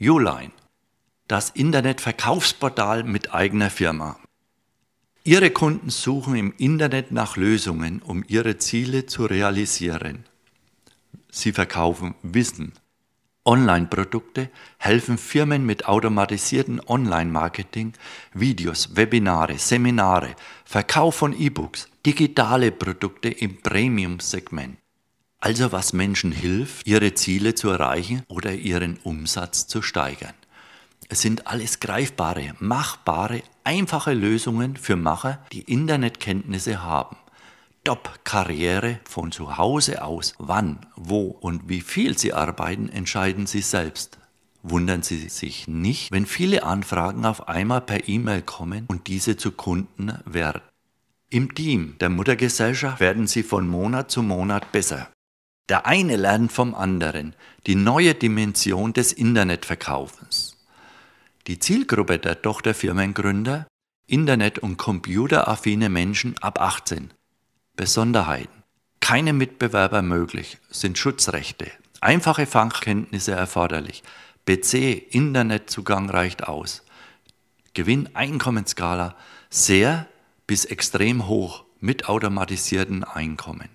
Uline, das Internetverkaufsportal mit eigener Firma. Ihre Kunden suchen im Internet nach Lösungen, um ihre Ziele zu realisieren. Sie verkaufen Wissen. Online-Produkte helfen Firmen mit automatisierten Online-Marketing, Videos, Webinare, Seminare, Verkauf von E-Books, digitale Produkte im Premium-Segment. Also was Menschen hilft, ihre Ziele zu erreichen oder ihren Umsatz zu steigern. Es sind alles greifbare, machbare, einfache Lösungen für Macher, die Internetkenntnisse haben. Top-Karriere von zu Hause aus. Wann, wo und wie viel Sie arbeiten, entscheiden Sie selbst. Wundern Sie sich nicht, wenn viele Anfragen auf einmal per E-Mail kommen und diese zu Kunden werden. Im Team der Muttergesellschaft werden Sie von Monat zu Monat besser. Der eine lernt vom anderen die neue Dimension des Internetverkaufens. Die Zielgruppe der Tochterfirmengründer, Internet- und computeraffine Menschen ab 18. Besonderheiten. Keine Mitbewerber möglich, sind Schutzrechte. Einfache Fachkenntnisse erforderlich. PC, Internetzugang reicht aus. Gewinn-Einkommensskala sehr bis extrem hoch mit automatisierten Einkommen.